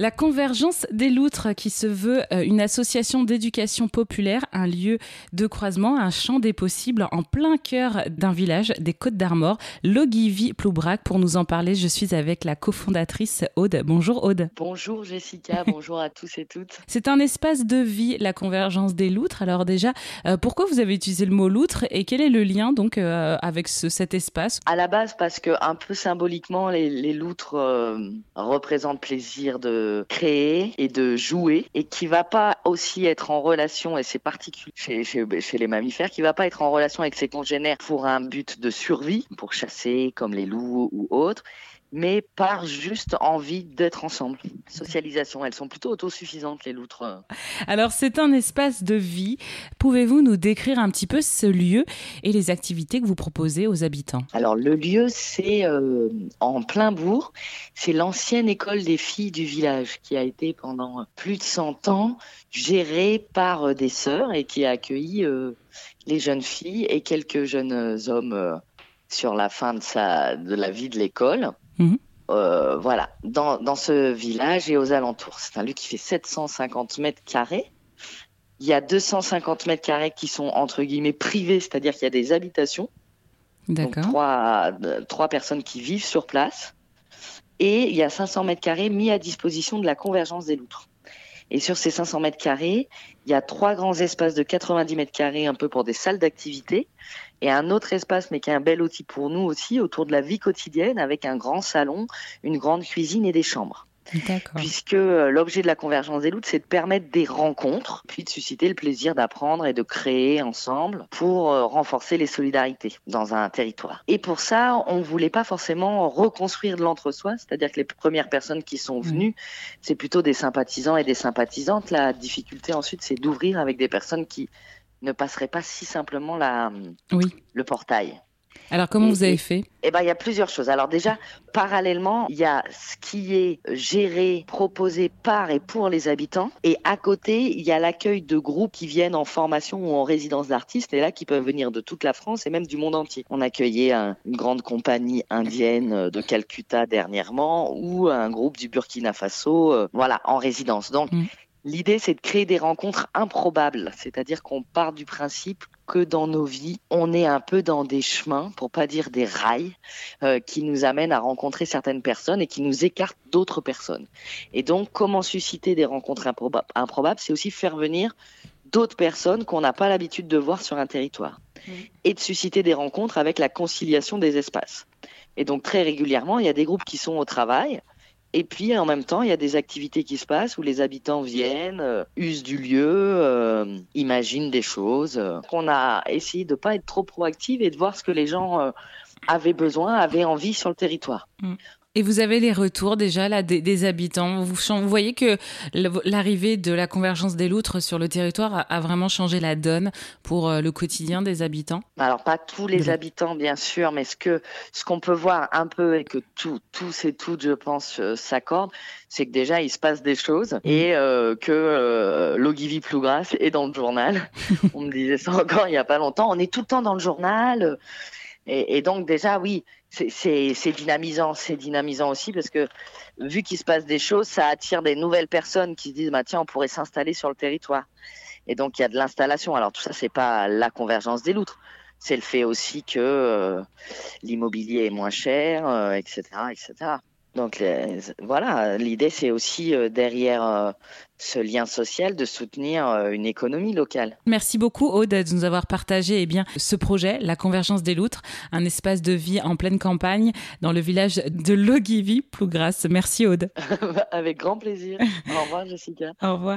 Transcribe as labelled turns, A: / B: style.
A: La Convergence des Loutres, qui se veut euh, une association d'éducation populaire, un lieu de croisement, un champ des possibles en plein cœur d'un village des Côtes d'Armor, Logivy Ploubrac. Pour nous en parler, je suis avec la cofondatrice Aude. Bonjour Aude.
B: Bonjour Jessica, bonjour à tous et toutes.
A: C'est un espace de vie, la Convergence des Loutres. Alors déjà, euh, pourquoi vous avez utilisé le mot loutre et quel est le lien donc euh, avec cet espace?
B: À la base, parce que un peu symboliquement, les, les loutres représentent plaisir de créer et de jouer et qui va pas aussi être en relation, et c'est particulier chez, chez, les mammifères, qui va pas être en relation avec ses congénères pour un but de survie, pour chasser comme les loups ou autres, mais par juste envie d'être ensemble. Socialisation, elles sont plutôt autosuffisantes, les loutres.
A: Alors, c'est un espace de vie. Pouvez-vous nous décrire un petit peu ce lieu et les activités que vous proposez aux habitants?
B: Alors, le lieu, c'est euh, en plein bourg. C'est l'ancienne école des filles du village qui a été pendant plus de 100 ans gérée par euh, des sœurs et qui a accueilli euh, les jeunes filles et quelques jeunes hommes sur la fin de, sa, de la vie de l'école. Mhm. Euh, voilà, dans, dans, ce village et aux alentours. C'est un lieu qui fait 750 mètres carrés. Il y a 250 mètres carrés qui sont entre guillemets privés, c'est-à-dire qu'il y a des habitations. D'accord. Trois, trois personnes qui vivent sur place. Et il y a 500 mètres carrés mis à disposition de la convergence des loutres. Et sur ces 500 mètres carrés, il y a trois grands espaces de 90 mètres carrés, un peu pour des salles d'activité, et un autre espace, mais qui est un bel outil pour nous aussi, autour de la vie quotidienne, avec un grand salon, une grande cuisine et des chambres. Puisque euh, l'objet de la convergence des loups, c'est de permettre des rencontres, puis de susciter le plaisir d'apprendre et de créer ensemble pour euh, renforcer les solidarités dans un territoire. Et pour ça, on voulait pas forcément reconstruire de l'entre-soi, c'est-à-dire que les premières personnes qui sont venues, c'est plutôt des sympathisants et des sympathisantes. La difficulté ensuite, c'est d'ouvrir avec des personnes qui ne passeraient pas si simplement la, oui. le portail.
A: Alors comment vous avez fait?
B: Eh ben il y a plusieurs choses. Alors déjà parallèlement, il y a ce qui est géré, proposé par et pour les habitants et à côté, il y a l'accueil de groupes qui viennent en formation ou en résidence d'artistes et là qui peuvent venir de toute la France et même du monde entier. On accueillait une grande compagnie indienne de Calcutta dernièrement ou un groupe du Burkina Faso euh, voilà, en résidence. Donc mm. L'idée, c'est de créer des rencontres improbables, c'est-à-dire qu'on part du principe que dans nos vies, on est un peu dans des chemins, pour pas dire des rails, euh, qui nous amènent à rencontrer certaines personnes et qui nous écartent d'autres personnes. Et donc, comment susciter des rencontres improbables, c'est aussi faire venir d'autres personnes qu'on n'a pas l'habitude de voir sur un territoire. Mmh. Et de susciter des rencontres avec la conciliation des espaces. Et donc, très régulièrement, il y a des groupes qui sont au travail, et puis en même temps, il y a des activités qui se passent où les habitants viennent, euh, usent du lieu, euh, imaginent des choses. On a essayé de pas être trop proactive et de voir ce que les gens euh, avaient besoin, avaient envie sur le territoire.
A: Mm. Et vous avez les retours déjà là des, habitants. Vous, vous, voyez que l'arrivée de la convergence des loutres sur le territoire a, vraiment changé la donne pour euh, le quotidien des habitants?
B: Alors pas tous les habitants bien sûr, mais ce que ce qu'on peut voir un peu et que tous et toutes, je pense, euh, s'accordent, c'est que déjà il se passe des choses mmh. et euh, que euh, Logivy Plougras est dans le journal. On me disait ça encore il y a pas longtemps. On est tout le temps dans le journal. Et, et donc déjà, oui, c'est dynamisant, c'est dynamisant aussi parce que vu qu'il se passe des choses, ça attire des nouvelles personnes qui se disent bah tiens on pourrait s'installer sur le territoire. Et donc il y a de l'installation. Alors tout ça c'est pas la convergence des loutres, c'est le fait aussi que euh, l'immobilier est moins cher, etc., euh, etc. Donc voilà, l'idée c'est aussi euh, derrière euh, ce lien social de soutenir euh, une économie locale.
A: Merci beaucoup Aude de nous avoir partagé eh bien, ce projet, la convergence des loutres, un espace de vie en pleine campagne dans le village de Logivy, Plougras. Merci Aude.
B: Avec grand plaisir. Au revoir Jessica.
A: Au revoir.